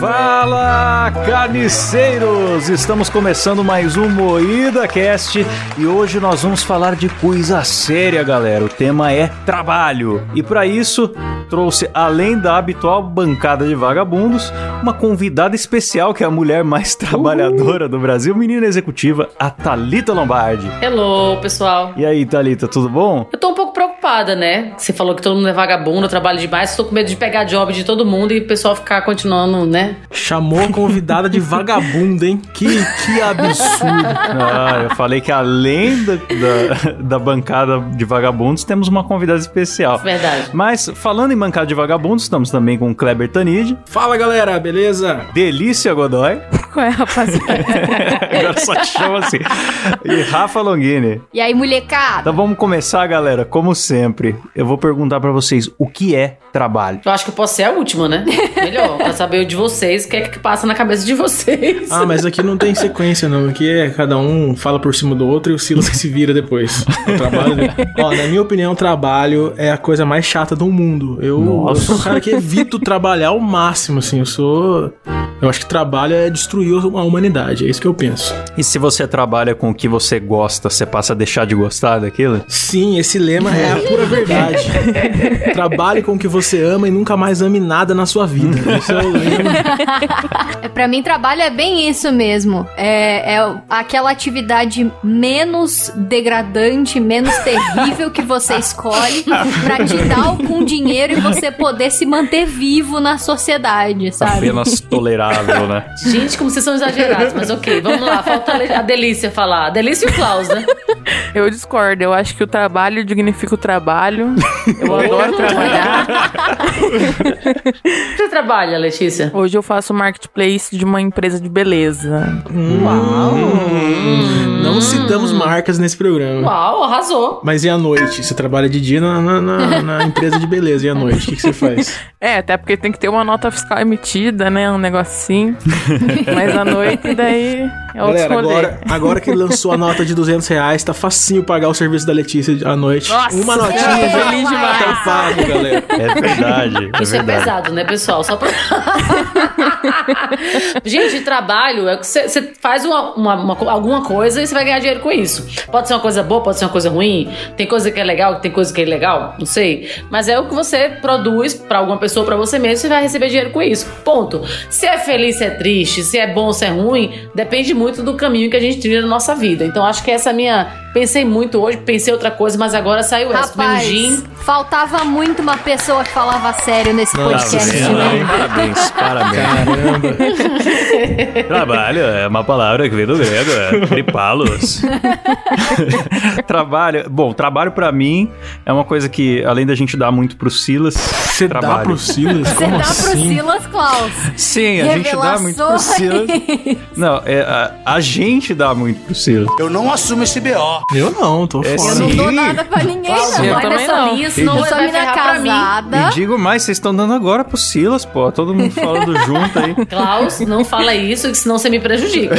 Fala, carniceiros! Estamos começando mais um Moída Cast e hoje nós vamos falar de coisa séria, galera. O tema é trabalho. E para isso, trouxe, além da habitual bancada de vagabundos, uma convidada especial que é a mulher mais trabalhadora do Brasil, menina executiva, a Thalita Lombardi. Hello, pessoal. E aí, Thalita, tudo bom? Eu tô um pouco preocupada, né? Você falou que todo mundo é vagabundo, trabalha demais. Tô com medo de pegar job de todo mundo e o pessoal ficar continuando, né? Chamou a convidada de vagabundo, hein? Que, que absurdo. Ah, eu falei que além da, da, da bancada de vagabundos, temos uma convidada especial. Verdade. Mas, falando em bancada de vagabundos, estamos também com o Kleber Tanid, Fala, galera, beleza? Delícia Godoy, Qual é, rapaziada? agora só te chama assim, e Rafa Longini. e aí, molecada? Então vamos começar, galera. Como sempre, eu vou perguntar pra vocês o que é trabalho. Eu acho que eu posso ser a última, né? Melhor, pra saber o de vocês, o que é que passa na cabeça de vocês. Ah, mas aqui não tem sequência, não. Aqui é cada um fala por cima do outro e o Silas que se vira depois. O trabalho. Ó, na minha opinião, trabalho é a coisa mais chata do mundo. Eu, eu sou um cara que evito trabalhar ao máximo, assim. Eu sou. Eu acho que trabalho é destruir a humanidade. É isso que eu penso. E se você trabalha com o que você gosta, você passa a deixar de gostar daquilo? Sim, esse lema é a pura verdade. Trabalhe com o que você ama e nunca mais ame nada na sua vida. Esse é o lema. Pra mim, trabalho é bem isso mesmo. É, é aquela atividade menos degradante, menos terrível que você escolhe pra te dar algum dinheiro e você poder se manter vivo na sociedade, sabe? Apenas né? Gente, como vocês são exagerados, mas ok, vamos lá. Falta a Delícia falar. A Delícia e o Klaus, né? Eu discordo. Eu acho que o trabalho dignifica o trabalho. Eu adoro trabalhar. Você trabalha, Letícia? Hoje eu faço marketplace de uma empresa de beleza. Uau! Não citamos marcas nesse programa. Uau, arrasou. Mas e à noite? Você trabalha de dia na, na- na- na empresa de beleza. E à noite? O que, que você faz? É, até porque tem que ter uma nota fiscal emitida, né? Um negocinho. Mas à noite, daí é outro Galera, rolê. agora, agora que ele lançou a nota de 200 reais, tá facinho pagar o serviço da Letícia à noite. Nossa, Uma notinha já feliz demais. tá pago, galera. É verdade. Isso é verdade. pesado, né, pessoal? Só pra... Gente, trabalho é que você faz uma, uma- uma alguma coisa e você vai ganhar dinheiro com isso. Pode ser uma coisa boa, pode ser uma coisa ruim. Tem coisa que é legal, tem coisa que é ilegal, não sei. Mas é o que você produz pra alguma pessoa, pra você mesmo, você vai receber dinheiro com isso. Ponto. Se é feliz, se é triste, se é bom, se é ruim, depende muito do caminho que a gente trilha na nossa vida. Então acho que essa é a minha. Pensei muito hoje, pensei outra coisa, mas agora saiu essa. Rapaz, gin. faltava muito uma pessoa que falava sério nesse Nossa, podcast, vendo, né? Parabéns, parabéns. Caramba. Trabalho é uma palavra que vem do grego, é tripalos. trabalho, bom, trabalho pra mim é uma coisa que, além da gente dar muito pro Silas, Você dá trabalho. pro Silas? Você Como dá pro assim? Silas Klaus. Sim, a gente dá muito pro Silas. Não, é, a, a gente dá muito pro Silas. Eu não assumo esse BO. Eu não, tô É fora. Eu não dou nada pra ninguém, não. Eu nessa não. linha, senão Eu vai sou mina casada. E digo mais, vocês estão dando agora pro Silas, pô. Todo mundo falando junto aí. Klaus, não fala isso, que senão você me prejudica.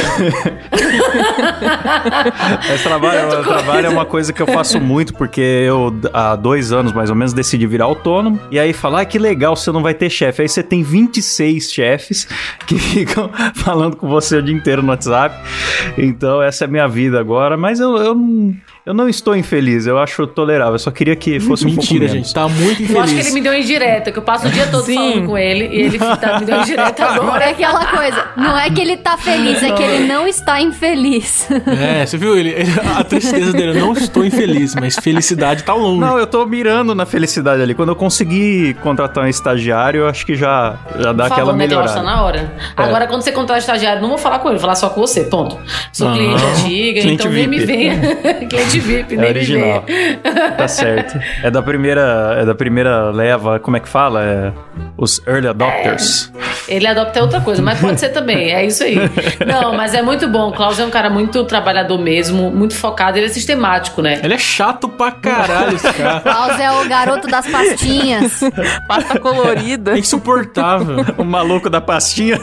Mas trabalho, trabalho é uma coisa que eu faço muito, porque eu, há dois anos mais ou menos, decidi virar autônomo. E aí falar, ah, que legal, você não vai ter chefe. Aí você tem 26 chefes que ficam falando com você o dia inteiro no WhatsApp. Então, essa é a minha vida agora. Mas eu, eu, não, eu não estou infeliz, eu acho tolerável. Eu só queria que fosse um pouco Mentira, menos. gente. Tá muito Eu acho que ele infeliz. me deu indireta, que eu passo o dia todo Sim. falando com ele e ele tá, me deu indireta É agora. aquela coisa, não é que ele tá feliz, é que ele não está infeliz. É, você viu? Ele, ele- a tristeza dele, eu não estou infeliz, mas felicidade tá longe. Não, eu tô mirando na felicidade ali. Quando eu conseguir contratar um estagiário, eu acho que já, já dá Por aquela favor, Klaus, tá melhorada. na hora. É. Agora, quando você contratar estagiário, não vou falar com ele, vou falar só com você, ponto. Sou Ah, cliente antiga, cliente então nem me VIP. venha. cliente VIP, É nem original. Tá certo. É da primeira, é da primeira leva, como é que fala? É os early adopters. Ele adopta outra coisa, mas pode ser também, é isso aí. Não, mas é muito bom. O Klaus é um cara muito trabalhador mesmo, muito focado, ele é sistemático, né? Ele é chato pra caralho, esse cara. Klaus é o garoto das pastinhas. Pasta colorida. É insuportável. O maluco da pastinha.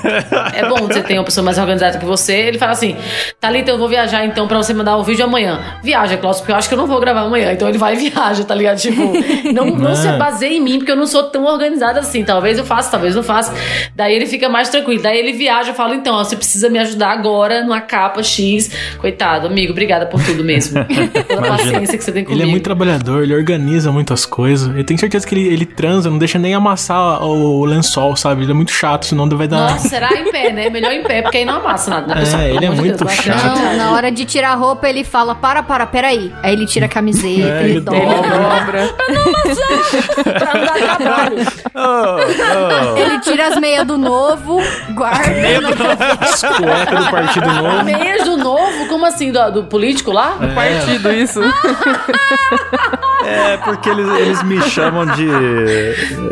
É bom você ter uma pessoa mais organizada que você. Ele fala assim: Thalita, eu vou viajar então pra você mandar o vídeo amanhã. Viaja, Klaus, porque eu acho que eu não vou gravar amanhã. Então ele vai e viaja, tá ligado? Tipo, não, não se É. baseia em mim, porque eu não sou tão organizada assim. Talvez eu faça, talvez não faça. Daí ele fica mais tranquilo. Daí ele viaja, eu falo, então, ó, você precisa me ajudar agora numa capa X. Coitado, amigo, obrigada por tudo mesmo. Pela paciência que você tem comigo. Ele é muito trabalhador, ele organiza muitas coisas. Eu tenho certeza que ele, ele transa, não deixa nem amassar o, o lençol, sabe? Ele é muito chato, senão vai dar. Nossa, será em pé, né? Melhor em pé, porque aí não amassa nada, né, É, pessoal? ele é muito Deus, chato. Não, na hora de tirar a roupa, ele fala: para, para, peraí. Aí ele tira a camiseta, É, ele, ele dobra. Dobra. Pra não dar trabalho. Oh, oh. Ele tira as meias do novo, guarda. As cuecas do Partido Novo. Meias do novo? Como assim? Do, do político lá? Partido, isso. É, porque eles, eles me chamam de.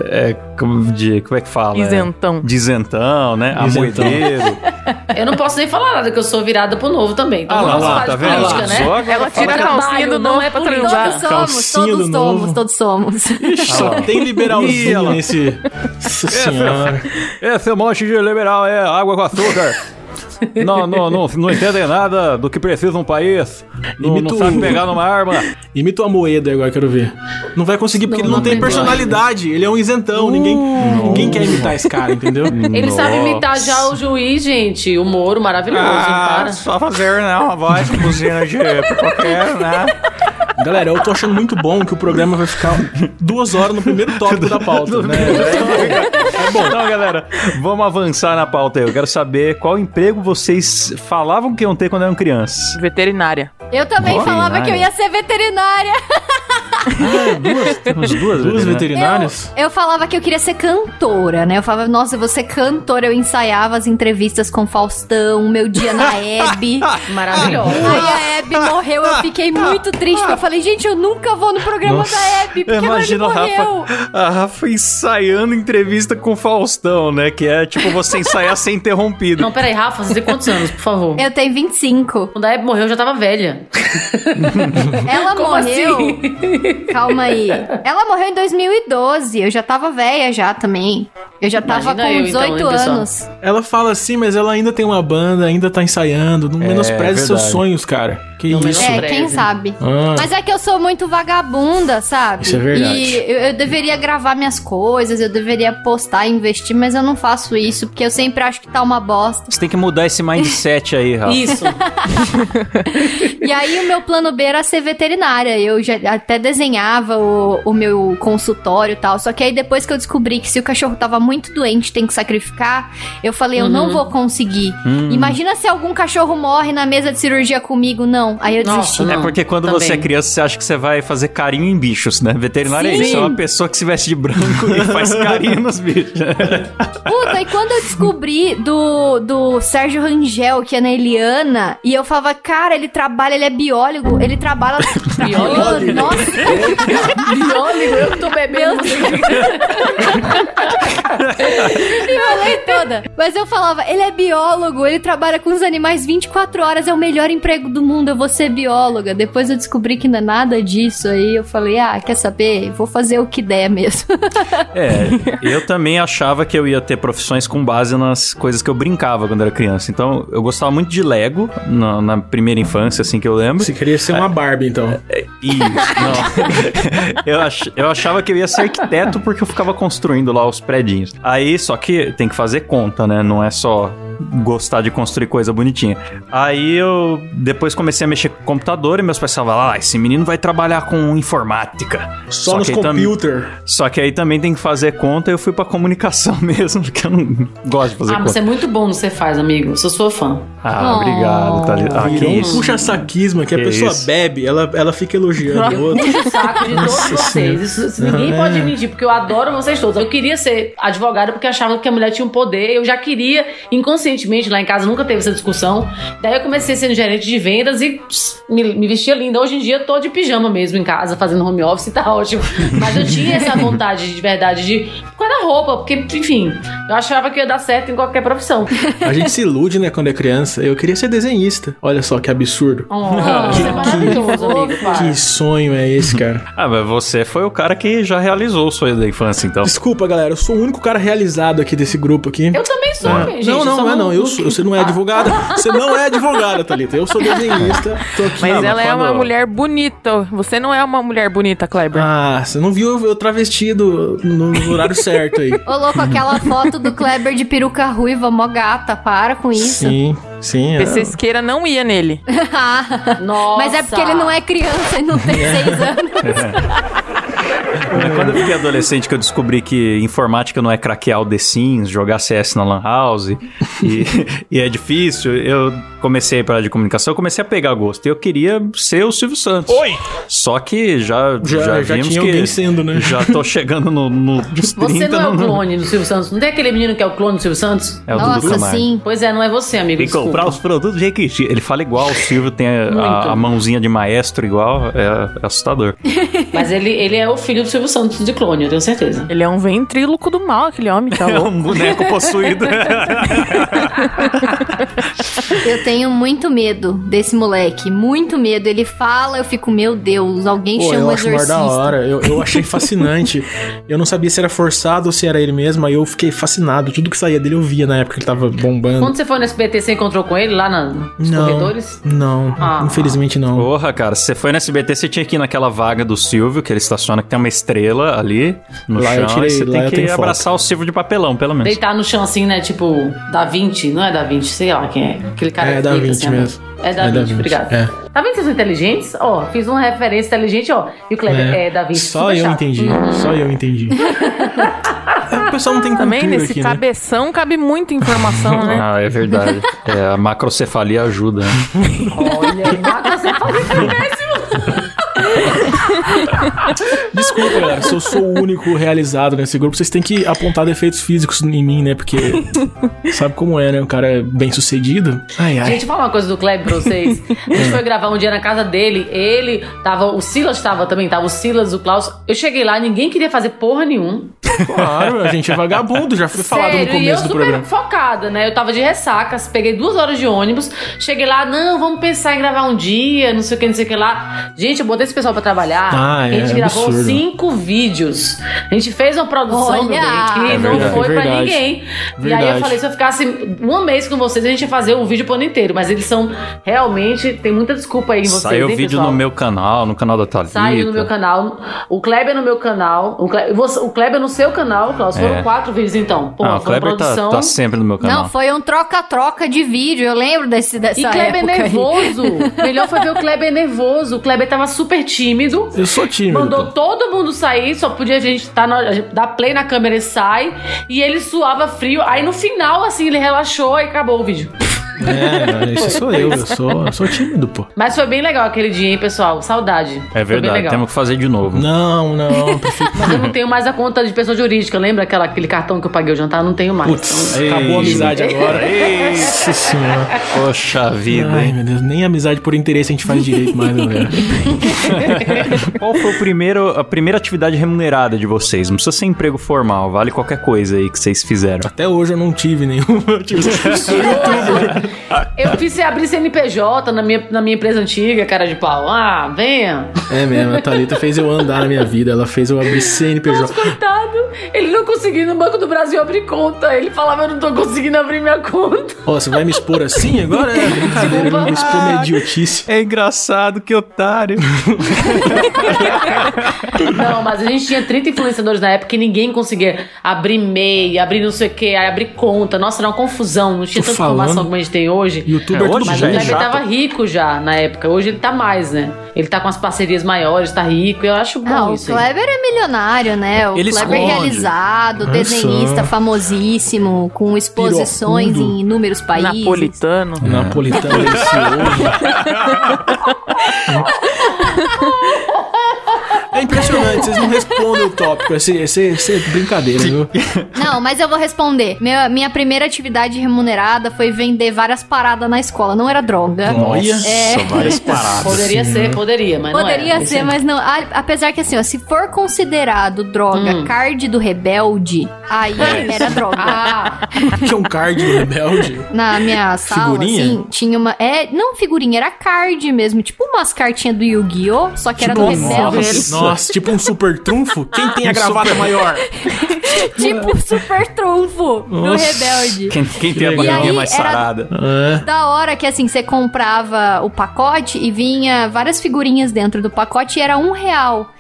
É, como, de. Como é que fala? Isentão. De isentão, né? Isentão. Amoedeiro. Eu não posso nem falar nada, que eu sou virada pro novo também. Então Ah lá, lá, tá de vendo? política, Lá, né? Ela tira a calcinha do não novo é pra transar. Todos somos, Calcinha todos do somos, novo. todos somos. Ixi, só tem Ih, liberalzinho nesse. Nossa senhora. Esse monte de liberal é água com açúcar. Não, não, não, não entendem nada do que precisa um país. Não, não sabe pegar numa arma. Imita o Amoeda agora, quero ver. Não vai conseguir porque Não, ele não, não tem personalidade. Ele é um isentão. Ninguém, ninguém quer imitar esse cara, entendeu? Ele sabe imitar já o juiz, gente. O Moro, maravilhoso. hein? para. só fazer, né? Uma voz com buzina de qualquer, né? Galera, eu tô achando muito bom que o programa vai ficar duas horas no primeiro tópico da pauta, né? É bom. Então, galera, vamos avançar na pauta aí. Eu quero saber qual emprego vocês falavam que iam ter quando eram crianças. Veterinária. Eu também Veterinária. falava que eu ia ser veterinária. duas, temos duas, Duas veterinárias? Eu, eu falava que eu queria ser cantora, né? Eu falava, nossa, eu vou ser cantora. Eu ensaiava as entrevistas com Faustão, meu dia na Hebe. Maravilhosa. Aí a Hebe morreu, eu fiquei muito triste. porque Eu falei, gente, eu nunca vou no programa Nossa. da Hebe, porque Imagina a morreu. Rafa, a Rafa ensaiando entrevista com o Faustão, né? Que é tipo você ensaiar sem interrompido. Não, peraí, Rafa, você tem quantos anos, por favor? Eu tenho 25. Quando a Hebe morreu, eu já tava velha. Ela Como morreu. assim? Calma aí. Ela morreu em 2012. Eu já tava velha já também. Eu já tava Imagina com eu, 18 então, anos. Ela fala assim, mas ela ainda tem uma banda, ainda tá ensaiando. Não menospreze seus verdade. sonhos, cara. Que Não isso. É, Breve. quem sabe. Ah, Mas é que eu sou muito vagabunda, sabe? Isso é verdade. E eu, eu deveria gravar minhas coisas, eu deveria postar, investir, mas eu não faço isso, porque eu sempre acho que tá uma bosta. Você tem que mudar esse mindset aí, Rafa. Isso. E aí o meu plano B era ser veterinária. Eu já até desenhava o, o meu consultório e tal. Só que aí depois que eu descobri que se o cachorro tava muito doente, tem que sacrificar, eu falei, eu Uhum. não vou conseguir. Hum. Imagina se algum cachorro morre na mesa de cirurgia comigo. Não. Aí eu Nossa, desisti. não. É porque quando também. você é criança, você acha que você vai fazer carinho em bichos, né? Veterinário é Sim. isso, é uma pessoa que se veste de branco e faz carinho nos bichos. Puta, e quando eu descobri do, do Sérgio Rangel, que é na Eliana, e eu falava, cara, ele trabalha, ele é biólogo, ele trabalha. Biólogo? Nossa, Biólogo, eu tô bebendo. enrolei toda. Mas eu falava, ele é biólogo, ele trabalha com os animais 24 horas, é o melhor emprego do mundo, eu vou ser bióloga. Depois eu descobri que não é nada disso, aí eu falei, ah, quer saber? Vou fazer o que der mesmo. É, eu também achava que eu ia ter profissões com base nas coisas que eu brincava quando era criança. Então, eu gostava muito de Lego na, na primeira infância, assim que eu lembro. Você queria ser uma Barbie, então. Isso, não. eu, ach, eu achava que eu ia ser arquiteto porque eu ficava construindo lá os predinhos. Aí, só que tem que fazer conta, né? Não é só gostar de construir coisa bonitinha. Aí eu depois comecei a mexer com computador e meus pais falavam, ah, esse menino vai trabalhar com informática. Só, nos que aí tam- computer. Só que aí também tem que fazer conta e eu fui pra comunicação mesmo, porque eu não gosto de fazer Ah, conta. você é muito bom no que você faz, amigo. Eu sou sua fã. Ah, Oh. obrigado, Thalita. Ah, que Virou isso. puxa-saquismo que a Que pessoa isso. bebe, ela, ela fica elogiando o outro. Puxa o saco de todos Nossa vocês. Isso, isso ninguém É. pode mentir, porque eu adoro vocês todos. Eu queria ser advogada porque achava que a mulher tinha um poder. Eu já queria, inconscientemente, lá em casa nunca teve essa discussão. Daí eu comecei sendo gerente de vendas e pss, me, me vestia linda. Hoje em dia eu tô de pijama mesmo em casa, fazendo home office e tá ótimo. Mas eu tinha essa vontade de verdade de. Por causa na roupa, porque, enfim, eu achava que ia dar certo em qualquer profissão. A gente se ilude, né, quando é criança. Eu queria ser desenhista. Olha só que absurdo. Oh, Que- é maravilhoso, amigo. para. Que sonho é esse, cara? Ah, mas você foi o cara que já realizou o sonho da infância, então. Desculpa, galera, eu sou o único cara realizado aqui desse grupo aqui. Eu também sou, Ah, gente. não, não, não é não. Eu sou, você não é advogada. Você não é advogada, Thalita. Eu sou desenhista. Tô aqui. Mas Não, mas ela é uma mulher bonita. Você não é uma mulher bonita, Kleber. Ah, você não viu eu, travestido no, no horário certo aí. Ô, louco, aquela foto do Kleber de peruca ruiva, mó gata, para com isso. Sim, sim. é. PC Esqueira não ia nele. Nossa. Mas é porque ele não é criança e não tem seis anos. Quando eu fiquei adolescente que eu descobri que informática não é craquear o The Sims, jogar CS na Lan House e, e é difícil, eu comecei para de comunicação, eu comecei a pegar gosto. E eu queria ser o Silvio Santos. Oi! Só que já, Já- já, já vimos tinha que sendo, né? já tô chegando no, no, nos 30. Você não é o clone do Silvio Santos. Não tem aquele menino que é o clone do Silvio Santos? É o Dudu Nossa, Camargo. sim. Pois é, não é você, amigo. Desculpa. comprar os produtos de Requiti. Ele fala igual, o Silvio tem a, a- a mãozinha de maestro igual, é, é assustador. Mas ele, ele é o filho do Silvio Santos de clone, eu tenho certeza. Ele é um ventríloco do mal, aquele homem, tá É louco? um boneco possuído. Eu tenho muito medo desse moleque. Muito medo. Ele fala, eu fico, meu Deus, alguém Pô, chama o exorcista. da hora. Eu, eu achei fascinante. eu não sabia se era forçado ou se era ele mesmo. Aí eu fiquei fascinado. Tudo que saía dele eu via na época que ele tava bombando. Quando você foi no SBT, você encontrou com ele lá na, nos não, corredores? não, Ah. infelizmente não. Porra, cara, se você foi no SBT, você tinha que ir naquela vaga do Silvio, que ele estaciona, que tem uma estrela ali no Lá eu chão. tirei, e você lá tem eu que tenho foto. abraçar o Silvio de papelão, pelo menos. Deitar no chão assim, né? Tipo, Da Vinci. Não é Da Vinci, sei lá quem é. Aquele cara É que Da deita Vinci assim, ó. mesmo. É Da É Da Vinci, Vinci, obrigado. é. Tá vendo que vocês são inteligentes? Ó, fiz uma referência inteligente, ó. E o Kleber é, Da Vinci. Só super eu entendi. Só eu entendi. É, o pessoal não tem Também nesse aqui, né? cabeção cabe muita informação, né? Ah, é verdade. É, a macrocefalia ajuda. né? Olha, você fazer péssimo. Desculpa, galera, se eu sou o único realizado nesse grupo, vocês têm que apontar defeitos físicos em mim, né? Porque sabe como é, né? O cara é bem sucedido. Ai, ai. Gente, fala uma coisa do Kleber pra vocês. A gente foi gravar um dia na casa dele. Ele tava. O Silas tava também, tava o Silas, o Klaus. Eu cheguei lá, ninguém queria fazer porra nenhuma. Claro, a gente é vagabundo, já foi falado no Sério, e eu começo do super programa. focada, né? Eu tava de ressacas, peguei duas horas de ônibus, cheguei lá, não, vamos pensar em gravar um dia, não sei o que, não sei o que lá. Gente, eu botei esse pessoal pra trabalhar. Ah, a gente é gravou absurdo. cinco vídeos. A gente fez uma produção, meu bem, Olha! que É não verdade, foi pra verdade. ninguém. E aí Verdade. eu falei, se eu ficasse um mês com vocês, a gente ia fazer um vídeo pro ano inteiro. Mas eles são realmente. Tem muita desculpa aí em vocês. Saiu hein, vídeo pessoal? no meu canal, no canal da Thalita. Saiu no meu canal. O Kleber no meu canal. O Kleber, o Kleber no seu canal, Klaus. Foram É. quatro vídeos então. Pô, Ah, o foi uma Kleber tá, produção. tá sempre no meu canal. Não, foi um troca-troca de vídeo. Eu lembro desse, dessa E Kleber época aí. nervoso. Melhor foi ver o Kleber nervoso. O Kleber tava super tímido. Eu sou tímido. Mandou todo mundo sair, só podia a gente tá na, dar play na câmera e sai. E ele suava frio. Aí no final, assim, ele relaxou e acabou o vídeo. É, esse sou eu, eu sou, eu sou tímido, pô. Mas foi bem legal aquele dia, hein, pessoal? Saudade. É verdade, temos que fazer de novo. Não, não, prefiro. Mas eu não tenho mais a conta de pessoa jurídica. Lembra aquela, aquele cartão que eu paguei o jantar? Não tenho mais. Putz, Ei. acabou a amizade agora. Ei. Nossa senhora. Poxa vida, Ai, hein? meu Deus, nem amizade por interesse a gente faz direito mais, galera. Qual foi o primeiro, a primeira atividade remunerada de vocês? Não precisa ser emprego formal, vale qualquer coisa aí que vocês fizeram. Até hoje eu não tive nenhuma. Eu tive-. Eu fiz abrir CNPJ na minha, na minha empresa antiga, cara de pau. Ah, venha. É mesmo, a Thalita fez eu andar na minha vida. Ela fez eu abrir CNPJ. Coitado, ele não conseguia no Banco do Brasil abrir conta. Ele falava, eu não tô conseguindo abrir minha conta. Ó, você vai me expor assim agora? É brincadeira, me expor minha idiotice. É engraçado, que otário. Não, mas a gente tinha 30 influenciadores na época e ninguém conseguia abrir MEI, abrir não sei o que, abrir conta. Nossa, era uma confusão. Não tinha Tô tanta falando. informação como a gente tem hoje. Youtuber É, tudo hoje Mas já o é Kleber tava rico já na época. Hoje ele tá mais, né? Ele tá com as parcerias maiores, tá rico. Eu acho bom Ah, o isso. aí. Kleber é milionário, né? O Ele Kleber esconde. realizado, Olha desenhista famosíssimo, com exposições Pirocundo. em inúmeros países. Napolitano. Napolitano. É vocês não respondem o tópico. Esse, esse, esse é brincadeira, viu? Não, mas eu vou responder. Minha, minha primeira atividade remunerada foi vender várias paradas na escola. Não era droga. Olha. É. várias paradas. Poderia ser, poderia, mas Poderia não era. ser, mas não. A- Apesar que assim, ó, se for considerado droga Hum. card do rebelde, aí era droga. Ah, Tinha um card do rebelde. Na minha sala, Figurinha? assim, tinha uma. É, não figurinha, era card mesmo. Tipo umas cartinhas do Yu-Gi-Oh! Só que era do Tipo, rebelde. nossa, nossa, tipo um super trunfo. Quem tem a gravata maior? tipo super trunfo do Nossa. rebelde. Quem, quem tem a E barriguinha aí mais era- sarada? Da hora que assim, você comprava o pacote e vinha várias figurinhas dentro do pacote e era um real.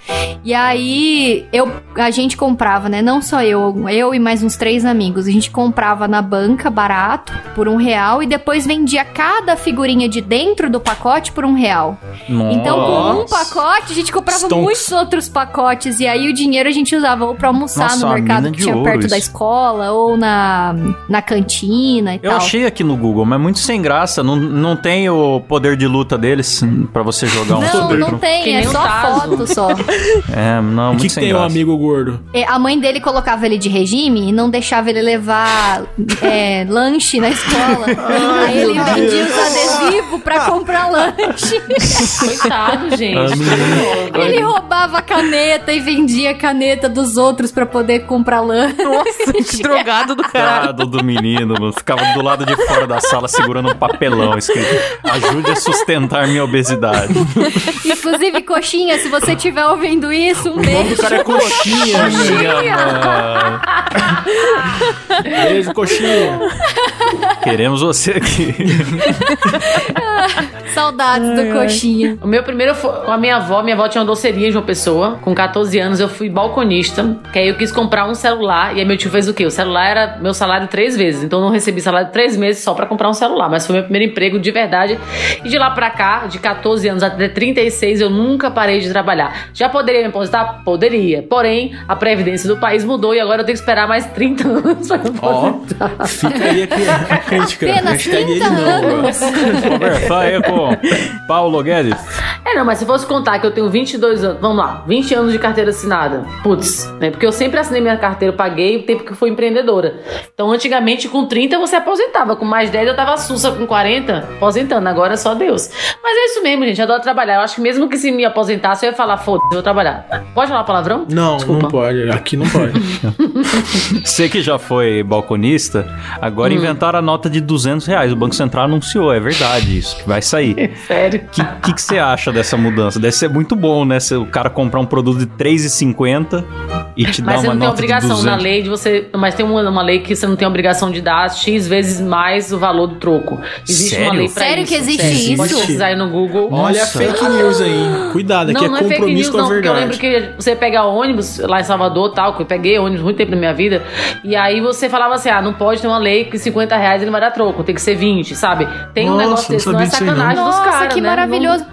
E aí eu, a gente comprava, né? Não só eu, eu e mais uns três amigos. A gente comprava na banca barato por um real e depois vendia cada figurinha de dentro do pacote por um real. Então, com um Nossa. pacote, a gente comprava Stonks. muitos outros pacotes. E aí o dinheiro a gente usava ou pra almoçar Nossa, no mercado que tinha perto da isso. escola ou na, na cantina e Eu tal. achei aqui no Google, mas muito sem graça. Não, não tem o poder de luta deles pra você jogar um Não, não tem, é só Tazo. foto só. É, não, O muito que, que sem tem o graça. amigo gordo? É, A mãe dele colocava ele de regime e não deixava ele levar é, lanche na escola. Aí ele vendia os adesivos pra comprar lanche. coitado, gente. Ele roubava a caneta e vendia a caneta dos outros pra poder comprar lanche. Nossa, que drogado do caralho. Coitado do menino, mano. ficava do lado de fora da sala segurando um papelão escrito Ajude a sustentar minha obesidade. Inclusive, coxinha, se você estiver ouvindo isso, um O nome do beijo. cara é coxinha. mano. Beijo, coxinha. Queremos você aqui. Saudades do coxinha. O meu primeiro foi com a minha avó. Minha avó tinha uma doceria de uma pessoa. Com 14 anos eu fui balconista. Que aí eu quis comprar um celular. E aí meu tio fez o quê? O celular era meu salário três vezes. Então eu não recebi salário três meses só pra comprar um celular. Mas foi meu primeiro emprego de verdade. E de lá pra cá, de 14 anos até 36, eu nunca parei de trabalhar. Já poderia me aposentar? Poderia. Porém, a previdência do país mudou e agora eu tenho que esperar mais 30 anos pra me aposentar. fica aí a a crítica. Apenas Hashtag 30 ele não, anos. Conversar aí com Paulo Guedes. É, não, mas se fosse contar que eu tenho 22 anos, vamos lá, 20 anos de carteira assinada. Putz, né? Porque eu sempre assinei minha carteira, eu paguei o tempo que eu fui empreendedora. Então, antigamente, com 30 você aposentava, com mais 10 eu tava sussa com 40, aposentando. Agora é só Deus. Mas é isso mesmo, gente, eu adoro trabalhar. Eu acho que mesmo que se me aposentasse, eu ia falar, foda-se, eu vou trabalhar. Pode falar palavrão? Não, Desculpa. não pode. Aqui não pode. Você que já foi balconista, agora Hum. inventaram a nota de 200 reais. O Banco Central anunciou, é verdade isso, que vai sair. Sério. O que, que, que você acha dessa mudança? Deve ser muito bom, né? Se o cara comprar um produto de 3,50 e te dar Mas você uma não tem nota obrigação 200. na lei de você. Mas tem uma, uma lei que você não tem obrigação de dar X vezes mais o valor do troco. Existe Sério? uma lei pra Sério isso. que existe Sério. Pode isso? pesquisar aí no Google. Olha a Nossa. fake news aí. Cuidado, aqui Não, é não é fake compromisso news, com a não, porque eu verdade. lembro que você pega ônibus lá em Salvador tal, que eu peguei ônibus muito tempo na minha vida, e aí você falava assim: ah, não pode ter uma lei que 50 reais ele vai dar troco, tem que ser 20, sabe? Tem um Nossa, não desse, não é aí, não. sacanagem dos Nossa, caras. que né? maravilhoso.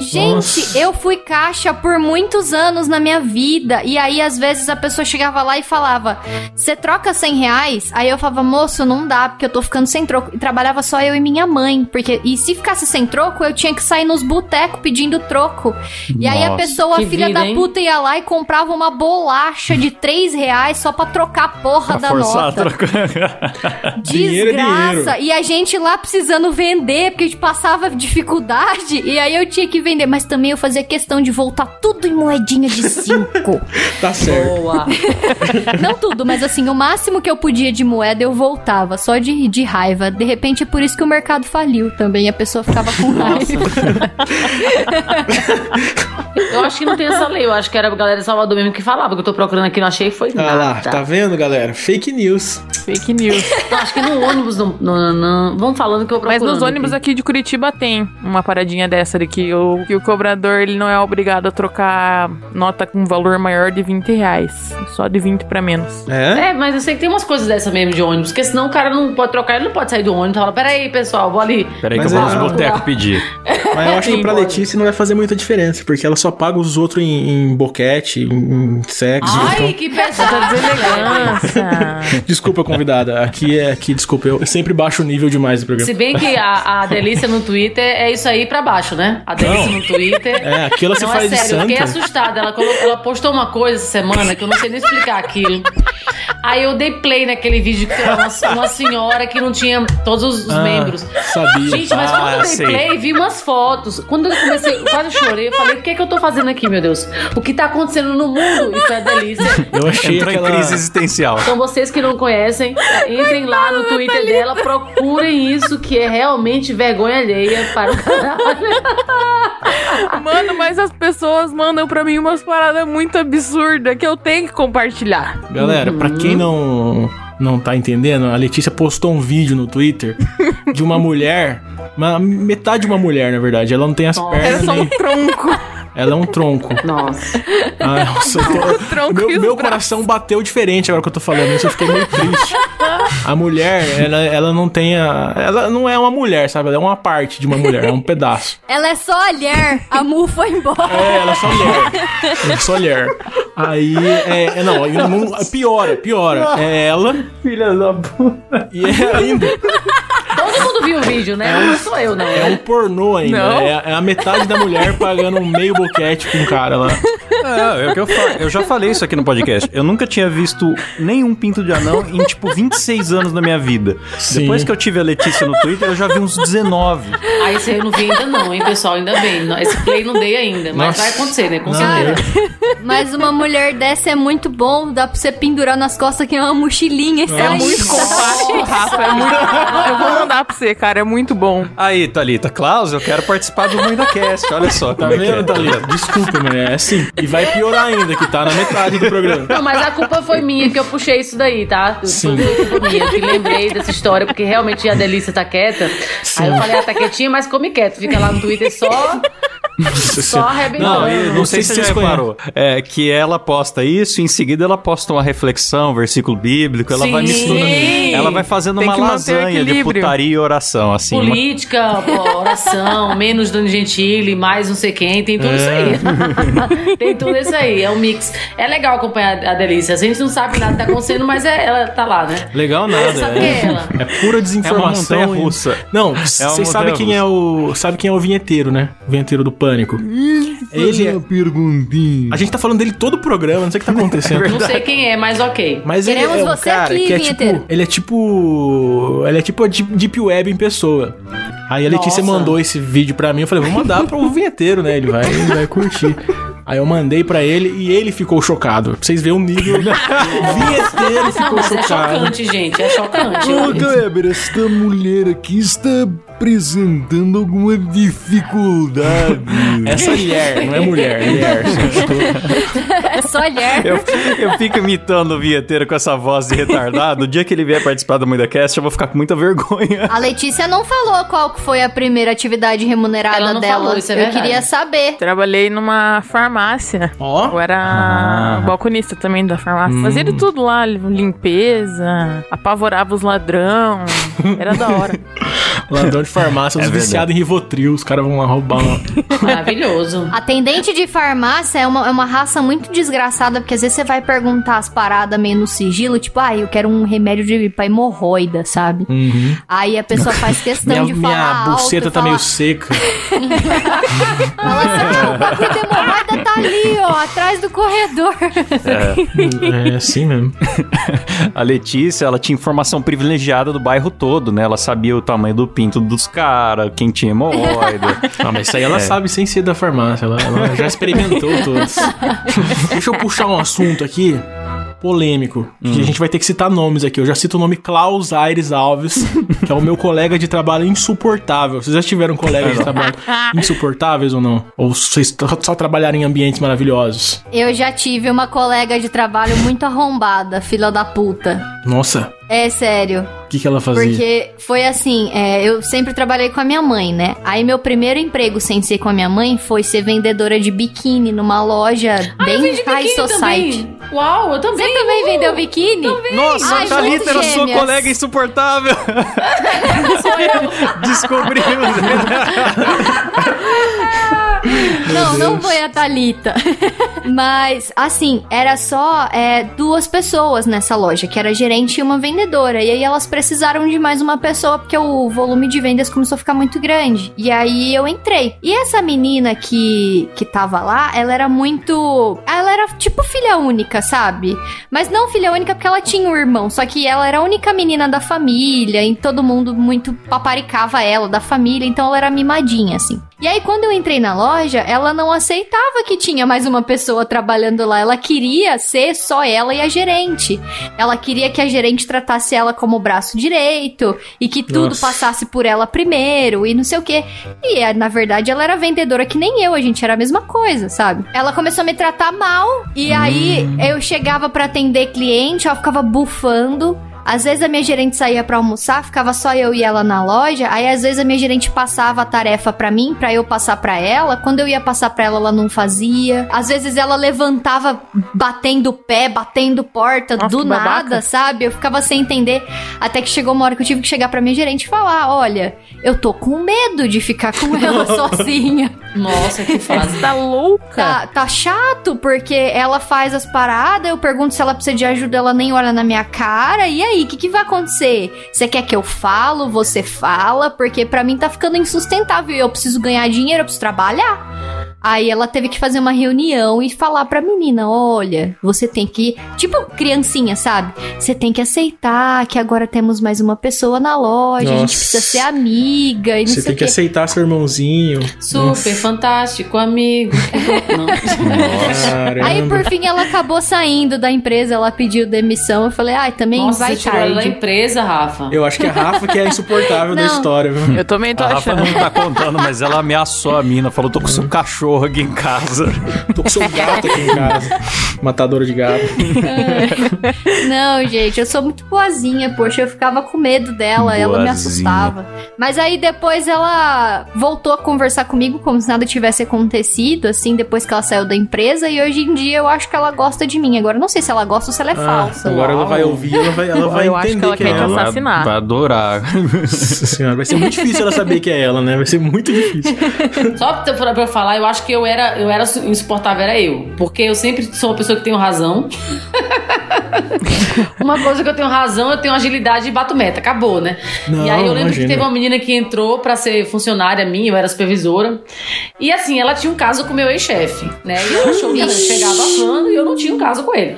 Gente, Nossa. eu fui caixa por muitos anos na minha vida. E aí, às vezes, a pessoa chegava lá e falava: Você troca 100 reais? Aí eu falava: Moço, não dá, porque eu tô ficando sem troco. E trabalhava só eu e minha mãe. Porque, e se ficasse sem troco, eu tinha que sair nos botecos pedindo troco. E aí a Nossa. pessoa, filha vida, da hein? puta, ia lá e comprava uma bolacha de 3 reais só pra trocar a porra Pra da forçar a nota. troca. Dinheiro é Desgraça! dinheiro. E a gente lá precisando vender, porque a gente passava dificuldade. E aí eu tinha que vender. Mas também eu fazia questão de voltar tudo em moedinha de cinco. Tá certo. Boa. Não tudo, mas assim, o máximo que eu podia de moeda eu voltava, só de, de raiva. De repente é por isso que o mercado faliu também. A pessoa ficava com raiva. Eu acho que não tem essa lei, eu acho que era a galera de Salvador mesmo que falava, que eu tô procurando aqui, não achei, foi Ah nada. lá, tá vendo, galera? Fake news. Fake news. Não, acho que no ônibus, não, não, não- vamos falando que eu Mas procurando nos ônibus aqui de Curitiba tem uma paradinha dessa de que o, que o cobrador ele não é obrigado a trocar nota com valor maior de 20 reais. Só de 20 pra menos. É? É, mas eu sei que tem umas coisas dessa mesmo de ônibus, porque senão o cara não pode trocar, ele não pode sair do ônibus e falar, peraí, pessoal, vou ali. Peraí que Mas eu vou é- nos botecos pedir. Mas eu acho que pra pode. Letícia não vai fazer muita diferença, porque ela só paga os outros em, em boquete, em, em sexo. Ai, então- que Tá pesado. deselegância. Desculpa, convidada. Aqui é aqui, desculpa, eu sempre baixo o nível demais do programa. Se bem que a, a delícia no Twitter é isso aí pra baixo, né? A delícia Não. no Twitter. É, aqui ela se não, faz é de sério, eu fiquei santa. assustada. Ela, ela postou uma coisa essa semana que eu não sei nem explicar aquilo. Aí eu dei play naquele vídeo que era uma, uma senhora que não tinha todos os Ah, membros. Sabia. Gente, mas quando Ah, eu dei sei. play, vi umas fotos. Quando eu comecei, eu quase chorei. Eu falei, o que é que eu tô fazendo aqui, meu Deus? O que tá acontecendo no mundo? Isso é delícia. eu achei Entrou aquela... em crise existencial. Então vocês que não conhecem, entrem lá no Twitter dela, procurem isso que é realmente vergonha alheia para o canal. Mano, mas as pessoas mandam pra mim umas paradas muito absurdas que eu tenho que compartilhar. Galera, pra quem não não tá entendendo, a Letícia postou um vídeo no Twitter de uma mulher, uma, metade de uma mulher, na verdade. Ela não tem as Nossa. Era pernas só um nem... tronco. Ela é um tronco. Nossa. Ah, nossa, eu tô- tronco meu, meu coração bateu diferente agora que eu tô falando isso, eu fiquei meio triste. A mulher, ela, ela não tem a. Ela não é uma mulher, sabe? Ela é uma parte de uma mulher, é um pedaço. Ela é só olhar. A Mu foi embora. É, ela é só mulher. Ela é só mulher. Aí, é, é, não, não, piora, piora. É ela Filha da puta. e é ainda. Todo mundo viu o vídeo, né? Não sou eu, não. É um pornô ainda. Não. É, é a metade da mulher pagando um meio boquete com um cara lá. É, é o que eu, fa- eu já falei isso aqui no podcast. Eu nunca tinha visto nenhum pinto de anão em, tipo, 26 anos da minha vida. Sim. Depois que eu tive a Letícia no Twitter, eu já vi uns 19. Ah, esse aí eu não vi ainda não, hein, pessoal? Ainda bem. Esse play não dei ainda, mas Nossa. vai acontecer, né? Com certeza. Mas uma mulher dessa é muito bom. Dá pra você pendurar nas costas que é uma mochilinha. É sair. muito compacto, Rafa. É muito... Eu vou mandar pra você, cara. É muito bom. Aí, Thalita, Klaus, eu quero participar do Muita Cast. Olha só Tá é vendo, é. Thalita? Desculpa, mas é assim. E vai piorar ainda, que tá na metade do programa. Não, mas a culpa foi minha que eu puxei isso daí, tá? Sim. Foi minha, que lembrei dessa história, porque realmente a Delícia tá quieta. Aí eu falei, ah, tá quietinha, mas come quieto. Fica lá no Twitter só, só arrebentando. Não, Não, Não sei sei se você já reparou. É que ela posta isso, em seguida ela posta uma reflexão, versículo bíblico, ela vai Sim. misturando. Ela vai fazendo Tem uma lasanha de putaria e oração, assim. uma- Política, pô, oração, menos Dani Gentili, mais não sei quem, tem tudo isso aí. tem tudo isso aí, é um mix. É legal acompanhar a Delícia. A gente não sabe nada que tá acontecendo, mas é, ela tá lá, né? Legal nada. É, é ela? é pura desinformação. É uma montanha-russa. Não, uma vocês sabem quem é o. Sabe quem é o vinheteiro, né? O vinheteiro do pânico. Ele é... perguntinha. A gente tá falando dele todo o programa, não sei o que tá acontecendo. Não sei quem é, mas ok. Mas ele Queremos é um você cara aqui, que é tipo, ele é tipo, ele é tipo a Deep Web em pessoa. Aí a Letícia Nossa. mandou esse vídeo pra mim, eu falei, vou mandar pro vinheteiro, né? Ele vai, ele vai curtir. Aí eu mandei pra ele e ele ficou chocado. Pra vocês verem o nível. o vinheteiro Não, ficou mas é chocado. chocante, gente. É chocante. Ô, Kleber, esta mulher aqui está apresentando alguma dificuldade. Essa mulher, não é mulher, mulher. É só olhar. Eu, eu fico imitando o vinheteiro com essa voz de retardado. O dia que ele vier participar do MuidaCast, eu vou ficar com muita vergonha. A Letícia não falou qual foi a primeira atividade remunerada dela. falou, isso é Eu verdade. queria saber. Trabalhei numa farmácia. Ó, Eu era Ah. balconista também da farmácia. Hum. Fazia de tudo lá, limpeza, apavorava os ladrão. Era da hora. ladrão de farmácia, É os viciados em Rivotril, os caras vão lá roubar uma... Maravilhoso. Atendente de farmácia é uma, é uma raça muito desgraçada, porque às vezes você vai perguntar as paradas meio no sigilo, tipo, ah, eu quero um remédio de, pra hemorroida, sabe? Uhum. Aí a pessoa faz questão Minha, de minha falar buceta alto, tá falar, meio seca. Fala assim, ah, o bagulho de hemorroida tá ali, ó, atrás do corredor. É assim mesmo. A Letícia, ela tinha informação privilegiada do bairro todo, né? Ela sabia o tamanho do pinto dos caras, quem tinha hemorroida. Ah, mas isso aí ela É. sabe sem ser da farmácia. Ela, ela já experimentou todos. Deixa eu puxar um assunto aqui polêmico. Hum. Que a gente vai ter que citar nomes aqui. Eu já cito o nome Klaus Aires Alves, que é o meu colega de trabalho insuportável. Vocês já tiveram colegas de trabalho insuportáveis ou não? Ou vocês só- só trabalharam em ambientes maravilhosos? Eu já tive uma colega de trabalho muito arrombada, filha da puta. Nossa, É sério. O que, que ela fazia? Porque foi assim, é, eu sempre trabalhei com a minha mãe, né? Aí meu primeiro emprego sem ser com a minha mãe foi ser vendedora de biquíni numa loja Ah, eu bem vendi high society. também. Uau, eu também. Você também uhul. vendeu biquíni? Nossa, Ai, a Thalita era sua colega insuportável. Descobrimos. Não, não foi a Thalita. Mas, assim, era só é, duas pessoas nessa loja, que era gerente e uma vendedora. E aí elas precisaram de mais uma pessoa, porque o volume de vendas começou a ficar muito grande. E aí eu entrei. E essa menina que, que tava lá, ela era muito. Ela era tipo filha única, sabe? Mas não filha única porque ela tinha um irmão. Só que ela era a única menina da família. E todo mundo muito paparicava ela da família. Então ela era mimadinha, assim. E aí, quando eu entrei na loja, ela não aceitava que tinha mais uma pessoa trabalhando lá. Ela queria ser só ela e a gerente. Ela queria que a gerente tratasse ela como o braço direito e que tudo Nossa. passasse por ela primeiro e não sei o quê. E é, na verdade, ela era vendedora que nem eu, a gente era a mesma coisa, sabe? Ela começou a me tratar mal e aí eu chegava pra atender cliente, ela ficava bufando. Às vezes a minha gerente saía pra almoçar, ficava só eu e ela na loja. Aí às vezes a minha gerente passava a tarefa pra mim, pra eu passar pra ela. Quando eu ia passar pra ela, ela não fazia. Às vezes ela levantava batendo pé, batendo porta Nossa, do nada, babaca. sabe? Eu ficava sem entender. Até que chegou uma hora que eu tive que chegar pra minha gerente e falar: "Olha, eu tô com medo de ficar com ela sozinha". Nossa, que fase. Você tá louca? Tá, tá chato porque ela faz as paradas, eu pergunto se ela precisa de ajuda, ela nem olha na minha cara. E aí, o que, que vai acontecer? Você quer que eu falo? Você fala? Porque pra mim tá ficando insustentável. Eu preciso ganhar dinheiro, eu preciso trabalhar. Aí ela teve que fazer uma reunião e falar pra menina: olha, você tem que. Tipo, criancinha, sabe? Você tem que aceitar que agora temos mais uma pessoa na loja, a gente Nossa. precisa ser amiga e não Você sei tem que quê. aceitar seu irmãozinho. Super fantástico, amigo. Aí, por fim, ela acabou saindo da empresa, ela pediu demissão. Eu falei, ai, também Nossa, vai tirou ela da empresa, Rafa. Eu acho que é a Rafa que é a insuportável da história, viu? Eu também tô A Rafa achando. não tá contando, mas ela ameaçou a mina. Falou, tô com seu cachorro aqui em casa. Tô com seu gato aqui em casa. Matadora de gato. Não, gente, eu sou muito boazinha, poxa, eu ficava com medo dela, ela me Boazinha. assustava. Mas aí depois ela voltou a conversar comigo como se nada tivesse acontecido, assim, depois que ela saiu da empresa. E hoje em dia eu acho que ela gosta de mim. Agora, eu não sei se ela gosta ou se ela é Ah, falsa. agora ela vai ouvir, ela vai, ela vai Eu acho que entender ela que, quer é te ela. assassinar. Vai adorar. Nossa senhora, vai ser muito difícil ela saber que é ela, né? Vai ser muito difícil. Só pra, pra- eu falar, eu acho que eu era, eu era su- insuportável, era eu. Porque eu sempre sou uma pessoa que tenho razão. uma coisa que eu tenho razão, eu tenho agilidade e bato meta. Acabou, né? Não, e aí eu lembro imagina. que teve uma menina que entrou pra ser funcionária minha, eu era supervisora. E assim, ela tinha um caso com o meu ex-chefe, né? E ela achou que ela chegava falando e eu não tinha um caso com ele.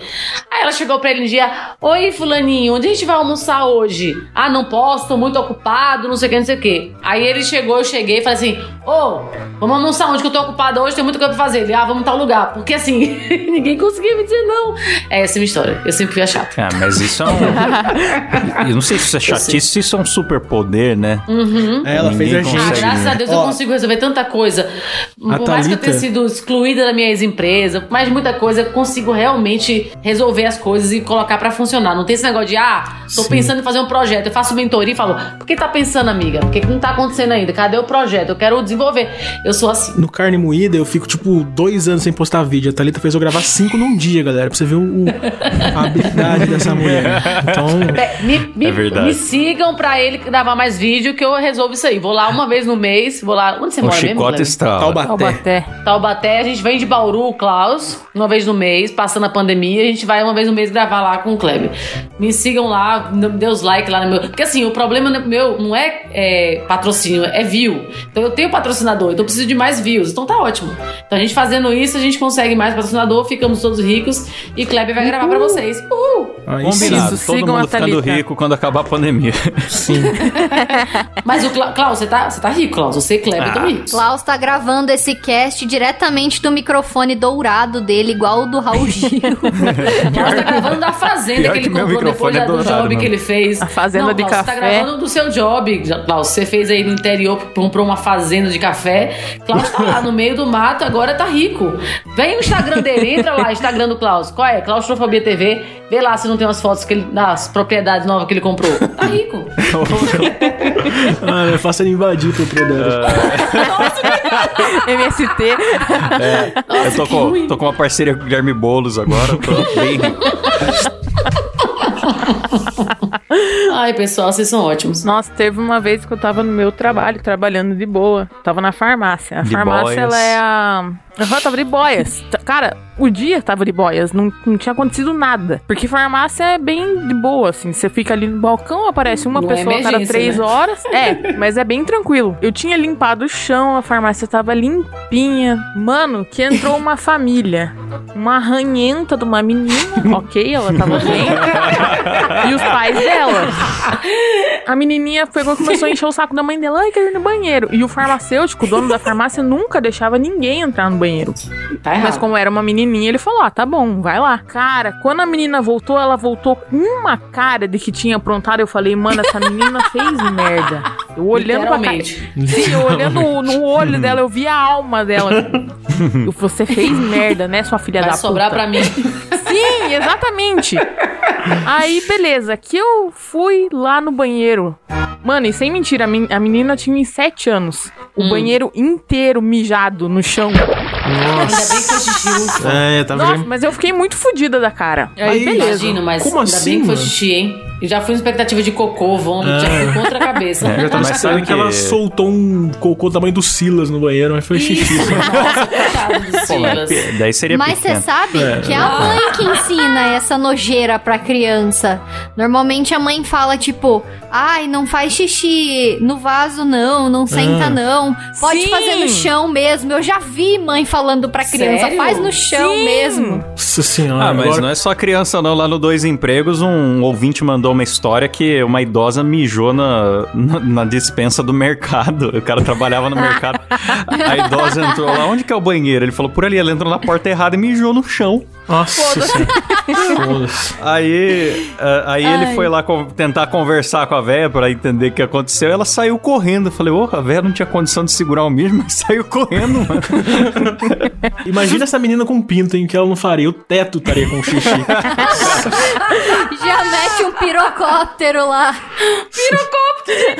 Aí ela chegou pra ele um dia: Oi, Fulaninho, onde a gente vai almoçar hoje? Ah, não posso, tô muito ocupado, não sei o que, não sei o que. Aí ele chegou, eu cheguei e falei assim: Ô, vamos almoçar onde que eu tô ocupado hoje, tem muita coisa pra fazer. Ele, ah, vamos tal lugar. Porque assim, ninguém conseguia me dizer não. É essa a minha história. Eu sempre fui a chata. Ah, mas isso é um. Eu não sei se isso é chatice, se isso é um superpoder, né? É, ela fez a Ninguém gente. Ah, consegue, graças né? a Deus Ó, eu consigo resolver tanta coisa. Por A mais que eu tenha Thalita- sido excluída da minha ex-empresa, por mais de muita coisa, eu consigo realmente resolver as coisas e colocar pra funcionar. Não tem esse negócio de, ah, tô Sim. pensando em fazer um projeto. Eu faço mentoria e falo, por que tá pensando, amiga? Por que, que não tá acontecendo ainda? Cadê o projeto? Eu quero desenvolver. Eu sou assim. No carne moída, eu fico, tipo, dois anos sem postar vídeo. A Thalita fez eu gravar cinco num dia, galera. Pra você ver o, a habilidade dessa mulher. Então, Pe- Me, me- É verdade. me sigam pra ele gravar mais vídeo que eu resolvo isso aí. Vou lá uma vez no mês, vou lá. Onde você O mora mesmo? chicote estrala. Taubaté. Taubaté. Taubaté, a gente vem de Bauru, o Klaus, uma vez no mês, passando a pandemia, a gente vai uma vez no mês gravar lá com o Kleber. Me sigam lá, dê os like lá no meu. Porque assim, o problema meu não é, é patrocínio, é view. Então eu tenho patrocinador, então eu preciso de mais views. Então tá ótimo. Então a gente fazendo isso, a gente consegue mais patrocinador, ficamos todos ricos e Kleber vai gravar pra vocês. Uhul! aí. Combinado, Isso, todo sigam mundo a ficando rico quando acabar a pandemia. sim. Mas o Cla- Klaus, você tá, você tá rico, Klaus. Você e Kleber Ah. estão ricos. Klaus tá gravando esse cast diretamente do microfone dourado dele, igual o do Raul Gil. Klaus tá gravando da fazenda Pior que ele que meu comprou depois microfone é da- do dourado, job que mano. ele fez. A fazenda Não, de Klaus, Você tá café. gravando do seu job, Klaus. Você fez aí no interior, comprou uma fazenda de café. Klaus tá lá no meio do mato, agora tá rico. Vem no Instagram dele, entra lá, Instagram do Klaus. Qual é? Claustrofobia TV. Vê lá se não tem umas fotos que ele, das propriedades novas que ele comprou. Tá rico. Ah, é fácil ele invadir o propriedade. MST. É, Nossa, eu tô com, ruim. tô com uma parceria com o Guilherme Boulos agora. Tô bem rico. Ai, pessoal, vocês são ótimos. Nossa, teve uma vez que eu tava no meu trabalho, trabalhando de boa. Tava na farmácia. A De farmácia, boias. ela é a. Aham, tava de boias. Cara, o dia tava de boias, não, não tinha acontecido nada. Porque farmácia é bem de boa, assim. Você fica ali no balcão, aparece uma Não é pessoa a cada três né? horas. É, mas é bem tranquilo. Eu tinha limpado o chão, a farmácia tava limpinha. Mano, que entrou uma família. Uma ranhenta de uma menina. ok, ela tava bem. e os pais dela. 我 A menininha pegou e começou a encher o saco da mãe dela. Ai, quero ir no banheiro. E o farmacêutico, o dono da farmácia, nunca deixava ninguém entrar no banheiro. Tá. Mas como era uma menininha, ele falou: ah, tá bom, vai lá. Cara, quando a menina voltou, ela voltou com uma cara de que tinha aprontado. Eu falei, mano, essa menina fez merda. Eu olhando pra cara. Sim, eu olhando no olho dela, eu vi a alma dela. Eu, Você fez merda, né, sua filha Vai da sobrar puta? pra mim. Sim, exatamente. Aí, beleza, que eu fui lá no banheiro. Mano, e sem mentira, a men- a menina tinha uns 7 anos. O Hum. banheiro inteiro mijado no chão. Ainda bem que foi xixi. É, tava Nossa, já- mas eu fiquei muito fodida da cara. Aí, Aí, beleza. Imagino, mas Como ainda assim, bem que foi xixi, hein? Eu já fui em expectativa de cocô, vômito, já fui contra a cabeça. É. Eu Mas sabe que... ela soltou um cocô do tamanho do Silas no banheiro, mas foi xixi. Nossa, coitado Pô, mas Silas. pe- daí seria Mas você sabe É. que é a mãe que ensina essa nojeira pra criança. Normalmente a mãe fala, tipo, ai, não faz xixi no vaso, não, não senta, Ah. não. Pode Sim. fazer no chão mesmo. Eu já vi mãe falando pra criança, Sério? faz no chão Sim. mesmo. Nossa senhora. Ah, mas agora... não é só criança não. Lá no Dois Empregos, um ouvinte mandou uma história que uma idosa mijou na, na, na dispensa do mercado. O cara trabalhava no mercado. A idosa entrou lá, onde que é o banheiro? Ele falou, por ali. Ela entrou na porta errada e mijou no chão. Nossa. Aí, ah, aí ele foi lá co- tentar conversar com a véia pra entender o que aconteceu. Ela saiu correndo. Eu falei, ô, a véia não tinha condição de segurar o mijo, mas saiu correndo, mano. Imagina essa menina com pinto, hein, que ela não faria. O teto estaria com xixi. Já mete um pirocóptero lá.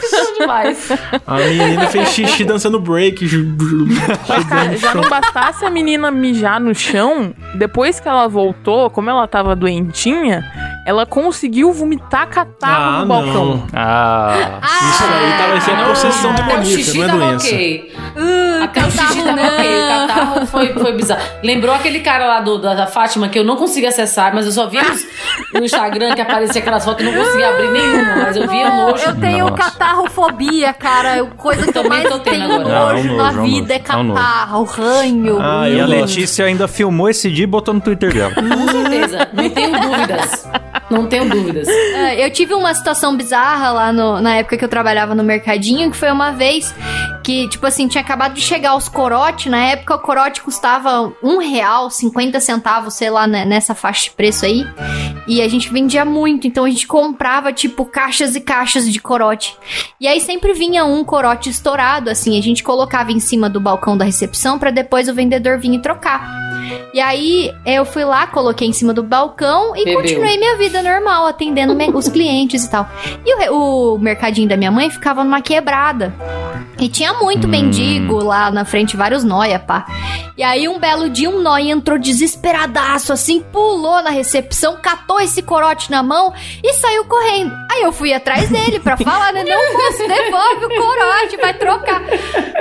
São demais. A menina fez xixi dançando break. já não bastasse a menina mijar no chão, depois que ela voltou, como ela tava doentinha, ela conseguiu vomitar catarro Ah, no balcão. não. Ah, Isso aí tava sendo possessão demoníaca, não é doença. ok. Uh, Até o xixi tava ok. O catarro foi, foi bizarro. Lembrou aquele cara lá do, da, da Fátima que eu não conseguia acessar, mas eu só via nos- no Instagram que aparecia aquelas fotos eu não conseguia abrir nenhuma, mas eu via Não, nojo. eu tenho Nossa. catarrofobia, cara. Eu- Coisa que eu mais tô tendo tenho agora. Não, é um nojo nojo, na é um vida é é um catarro, ranho. Ah, e a. Letícia ainda filmou esse dia e botou no Twitter dela. Com certeza. Não tenho dúvidas. Não tenho dúvidas. É, Eu tive uma situação bizarra lá no- na época que eu trabalhava no mercadinho, que foi uma vez que, tipo assim, tinha acabado de chegar os corote. Na época, o corote custava um real, 50 centavos, sei lá, né, nessa faixa de preço aí. E a gente vendia muito, então a gente comprava, tipo, caixas e caixas de corote. E aí sempre vinha um corote estourado, assim, a gente colocava em cima do balcão da recepção pra depois o vendedor vir e trocar. E aí eu fui lá, coloquei em cima do balcão e Bebeu. continuei minha vida normal, atendendo os clientes e tal. E o, o mercadinho da minha mãe ficava numa quebrada. E tinha muito mendigo lá na frente, vários nóia, pá. E aí um belo dia um nóia entrou desesperadaço, assim, pulou na recepção, catou esse corote na mão e saiu correndo. Aí eu fui atrás dele pra falar, né? Não, moço, devolve o corote, vai trocar.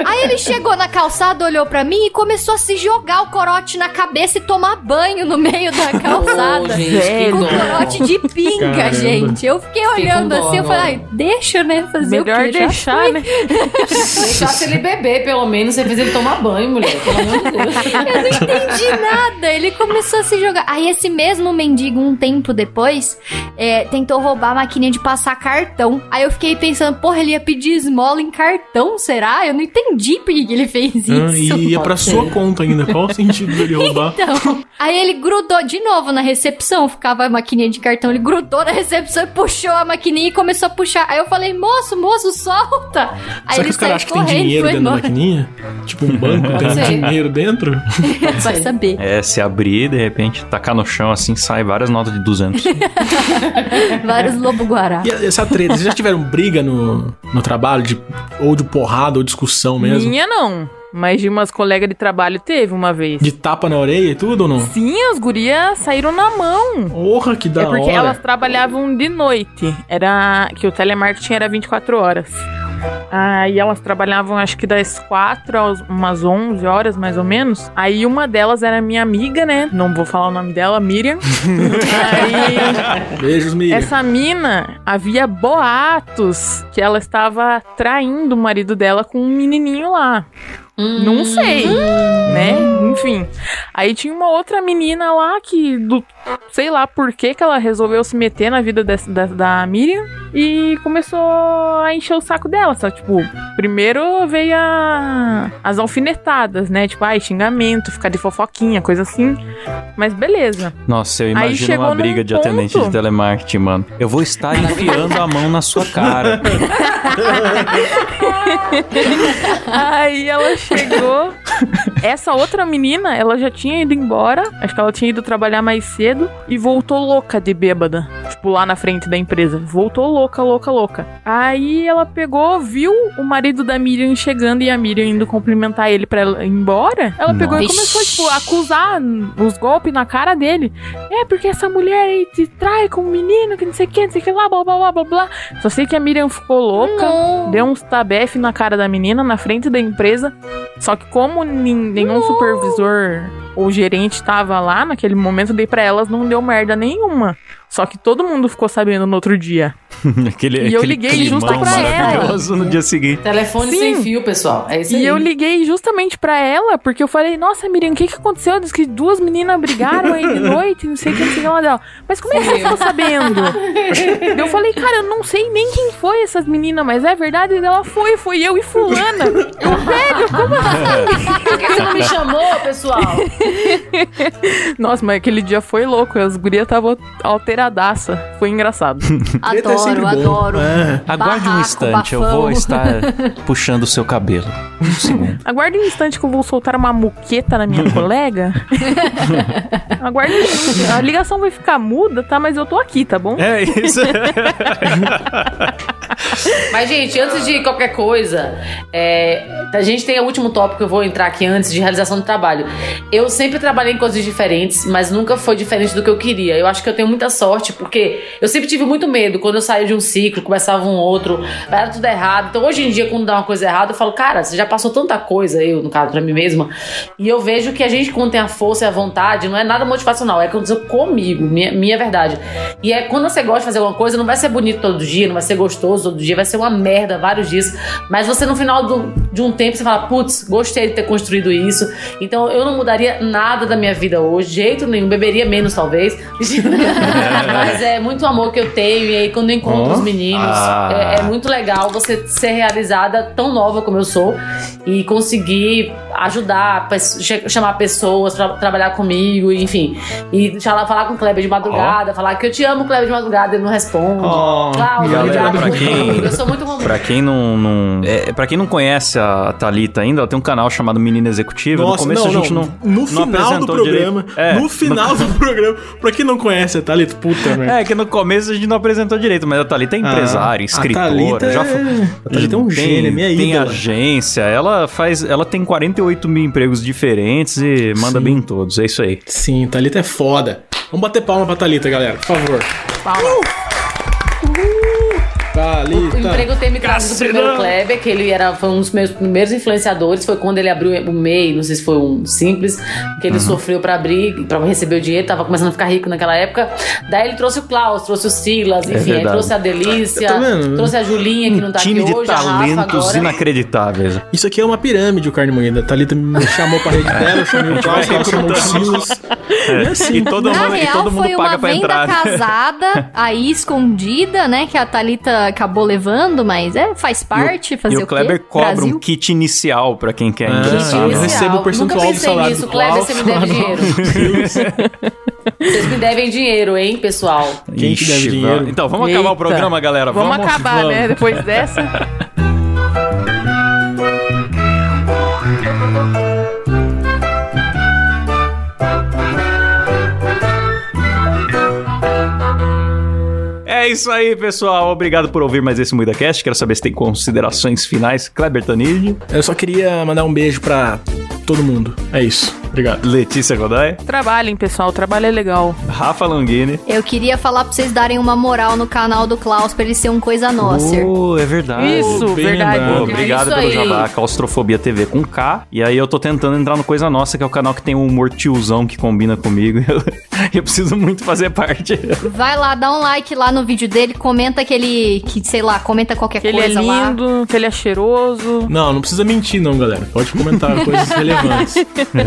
Aí ele chegou na calçada, olhou pra mim e começou a se jogar o corote na cabeça e tomar banho no meio da calçada. Ô, gente, com dó. corote de pinga, Caramba. gente. Eu fiquei olhando assim, eu falei, ai, deixa, né? Fazer Melhor o quê? Deixar, né? Deixasse ele beber, pelo menos. Você fez ele tomar banho, mulher. Pelo amor de Eu não entendi nada. Ele começou a se jogar. Aí esse mesmo mendigo, um tempo depois, é, tentou roubar a maquininha de passar cartão. Aí eu fiquei pensando, porra, ele ia pedir esmola em cartão, será? Eu não entendi por que ele fez isso. Ah, e ia pra Pode sua ser. conta ainda. Qual o sentido dele roubar? Então, aí ele grudou de novo na recepção, ficava a maquininha de cartão, ele grudou na recepção e puxou a maquininha e começou a puxar. Aí eu falei, moço, moço, solta! Aí Será ele que os caras saiu acham que tem dinheiro dentro da embora. maquininha? Tipo um banco tem ser. dinheiro dentro? Vai saber. É, se abrir, de repente, tacar no chão assim, sai várias notas de 200. Vários E essa treta, vocês já tiveram briga no, no trabalho? De, ou de porrada ou discussão mesmo? Minha não. Mas de umas colegas de trabalho teve uma vez. De tapa na orelha e tudo ou não? Sim, as gurias saíram na mão. Porra, que da é porque hora. elas trabalhavam de noite. Era que o telemarketing era 24 horas. Aí elas trabalhavam acho que das 4 às umas 11 horas mais ou menos. Aí uma delas era minha amiga, né? Não vou falar o nome dela, Miriam. Aí Beijos, Miriam. essa mina havia boatos que ela estava traindo o marido dela com um menininho lá. Não sei, né? Enfim. Aí tinha uma outra menina lá que, do, sei lá por que que ela resolveu se meter na vida dessa, da, da Miriam e começou a encher o saco dela. Só, tipo, primeiro veio a, as alfinetadas, né? Tipo, ai, xingamento, ficar de fofoquinha, coisa assim. Mas beleza. Nossa, eu imagino uma briga de atendente ponto. de telemarketing, mano. Eu vou estar enfiando a mão na sua cara. Aí ela chegou. Essa outra menina, ela já tinha ido embora. Acho que ela tinha ido trabalhar mais cedo. E voltou louca de bêbada. Tipo, lá na frente da empresa. Voltou louca, louca, louca. Aí ela pegou, viu o marido da Miriam chegando e a Miriam indo cumprimentar ele pra ela ir embora. Ela pegou e Nossa. começou, tipo, a acusar os golpes na cara dele. É, porque essa mulher aí te trai com um menino, que não sei o que, não sei o que lá, blá blá blá blá blá. Só sei que a Miriam ficou louca. Não. Deu uns tabef na cara da menina, na frente da empresa. Só que como nenhum supervisor ou gerente tava lá naquele momento, dei pra elas, não deu merda nenhuma. Só que todo mundo ficou sabendo no outro dia. aquele, E eu liguei justo pra ela. no dia seguinte. Telefone Sim. sem fio, pessoal. É isso aí. E eu liguei justamente pra ela, porque eu falei, nossa, Miriam, o que que aconteceu? Diz que duas meninas brigaram aí de noite, não sei o que, não sei o que lá dela. Mas como é que você ficou sabendo? eu falei, cara, eu não sei nem quem foi essas meninas, mas é verdade? E Ela foi, foi eu e fulana. Eu, velho, como assim? Por que você não me chamou, pessoal? Nossa, mas aquele dia foi louco, as gurias estavam Foi engraçado. Treta é Adoro, bom. adoro. É. Aguarde um Barraco, instante, eu bafão. vou estar puxando o seu cabelo. Um segundo. Aguarde um instante que eu vou soltar uma muqueta na minha colega. Aguarde um instante. A ligação vai ficar muda, tá? Mas eu tô aqui, tá bom? É isso. Mas, gente, antes de qualquer coisa, é, a gente tem o último tópico que eu vou entrar aqui antes de realização do trabalho. Eu sempre trabalhei em coisas diferentes, mas nunca foi diferente do que eu queria. Eu acho que eu tenho muita sorte, porque eu sempre tive muito medo. Quando eu saía de um ciclo, começava um outro, dar tudo errado. Então, hoje em dia, quando dá uma coisa errada, eu falo, cara, você já passou tanta coisa, eu, no caso, pra mim mesma. E eu vejo que a gente, quando tem a força e a vontade, não é nada motivacional, é aconteceu comigo, minha, minha verdade. E é quando você gosta de fazer alguma coisa, não vai ser bonito todo dia, não vai ser gostoso todo dia, vai ser uma merda vários dias. Mas você, no final do- de um tempo, você fala, putz, gostei de ter construído isso. Então eu não mudaria nada da minha vida hoje, jeito nenhum, beberia menos, talvez. Mas é muito amor que eu tenho, e aí quando eu encontro Ó. os meninos, Ah. é, é muito legal você ser realizada tão nova como eu sou e conseguir ajudar, chamar pessoas pra trabalhar comigo, enfim. E falar, falar com o Kleber de madrugada, falar que eu te amo, Kleber de madrugada, ele não responde. Oh, Cláudio, galera, pra por quem-. Eu sou muito romântica. Pra quem não, não é, para quem não conhece a Thalita ainda, ela tem um canal chamado Menina Executiva. no Nossa, começo não, a gente não. não, No não final do programa. É, no final do programa. Pra quem não conhece, Thalita, puta. É, que no começo a gente não apresentou direito, mas a Thalita é empresária, Ah, escritora, A Thalita, já é... foi. a Thalita é um tem, gênio, minha Tem ídola. agência, ela faz. Ela tem 48 mil empregos diferentes e manda Sim. bem em todos. É isso aí. Sim, Thalita é foda. Vamos bater palma pra Thalita, galera, por favor. Palmas. Thalita. O emprego ter me trazido o primeiro Kleber, que ele era, foi um dos meus primeiros influenciadores, foi quando ele abriu o MEI, não sei se foi um simples, que ele sofreu pra abrir, pra receber o dinheiro, tava começando a ficar rico naquela época. Daí ele trouxe o Klaus, trouxe o Silas, enfim, aí verdade. trouxe a Delícia, Tá vendo? trouxe a Julinha, que não tá Time aqui de hoje, a Rafa talentos agora. inacreditáveis. Isso aqui é uma pirâmide, o carne moída. A Thalita me chamou pra rede dela, eu chamei o Klaus, ela chamou o Silas. É assim. E todo Na mundo, e real, todo mundo foi uma paga pra venda entrar. casada, aí escondida, né? Que a Thalita acabou levando, mas é, faz parte, fazer e o, o Kleber quê? cobra Brasil. um kit inicial pra quem quer Ah, ingressar. eu né? recebo o percentual Nunca do salário nisso, do Kleber, Klaus. você me deve dinheiro. Vocês me devem dinheiro, hein, pessoal? Quem que deve Ixi, dinheiro? Então, vamos acabar o Eita. programa, galera. Vamos, Vamos, acabar, vamos. né? Depois dessa. isso aí, pessoal. Obrigado por ouvir mais esse MuidaCast. Quero saber se tem considerações finais. Kleber Tanid, Eu só queria mandar um beijo pra todo mundo. É isso. Obrigado. Letícia Godoy, Trabalhem, pessoal. O trabalho é legal. Rafa Longini. Eu queria falar pra vocês darem uma moral no canal do Klaus pra ele ser um coisa nossa. Oh, é verdade. Isso, bem verdade. lembrado. Pô, obrigado É pelo aí. jabá, Claustrofobia TV com K. E aí eu tô tentando entrar no Coisa Nossa, que é o canal que tem um humor tiozão que combina comigo. Eu, eu preciso muito fazer parte. Vai lá, dá um like lá no vídeo dele, comenta que ele, que sei lá, comenta qualquer Que ele é coisa lá. lindo, que ele é cheiroso. Não, não precisa mentir não, galera. Pode comentar coisas relevantes.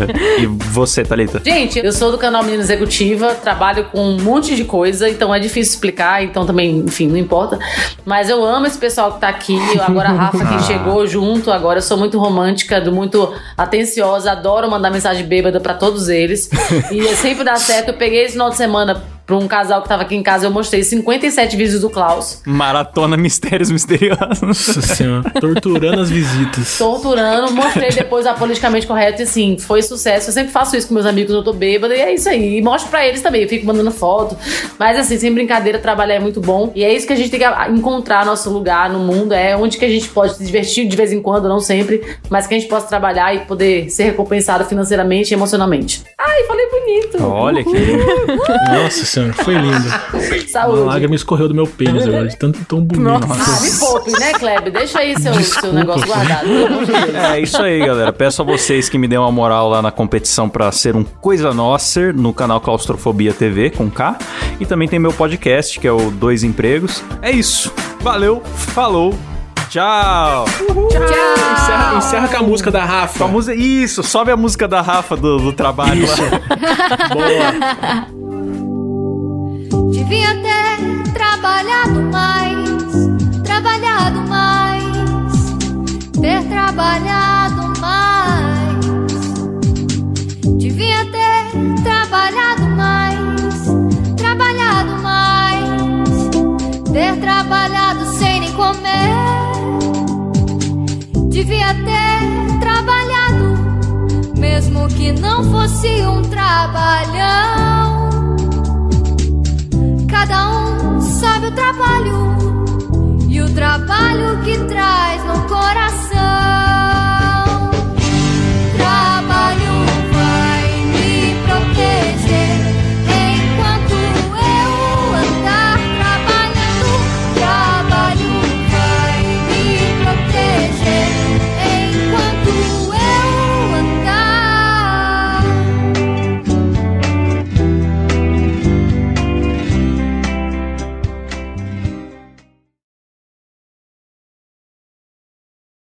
e você, Thalita? Gente, eu sou do canal Menina Executiva, trabalho com um monte de coisa, então é difícil explicar, então também, enfim, não importa. Mas eu amo esse pessoal que tá aqui. Agora a Rafa que chegou junto, agora eu sou muito romântica, do- muito atenciosa, adoro mandar mensagem bêbada pra todos eles. E sempre dá certo. Eu peguei esse final de semana pra um casal que tava aqui em casa, eu mostrei 57 vídeos do Klaus. Maratona Mistérios Misteriosos. Nossa senhora. Torturando as visitas. torturando, mostrei depois a politicamente correto e assim, foi sucesso. Eu sempre faço isso com meus amigos, eu tô bêbada e é isso aí. E mostro pra eles também, eu fico mandando foto. Mas assim, sem brincadeira, trabalhar é muito bom. E é isso que a gente tem que encontrar nosso lugar no mundo, é onde que a gente pode se divertir de vez em quando, não sempre, mas que a gente possa trabalhar e poder ser recompensado financeiramente e emocionalmente. Ai, falei bonito. Olha que lindo. Nossa senhora, foi lindo. Uma Saúde. lágrima escorreu do meu pênis agora, de tanto tão bonito. Ah, me poupe, né, Kleber? Deixa aí seu, seu negócio guardado. É isso aí, galera. Peço a vocês que me dêem uma moral lá na competição pra ser um Coisa Nossa no canal Claustrofobia TV com K. E também tem meu podcast, que é o Dois Empregos. É isso. Valeu, falou, tchau. Encerra, encerra com a música da Rafa. Com a música, isso, sobe a música da Rafa do, do trabalho Isso. lá. Boa. Devia ter trabalhado mais, trabalhado mais, ter trabalhado mais. Devia ter trabalhado mais, trabalhado mais, ter trabalhado sem nem comer. Devia ter trabalhado, mesmo que não fosse um trabalhão sabe o trabalho e o trabalho que traz no coração.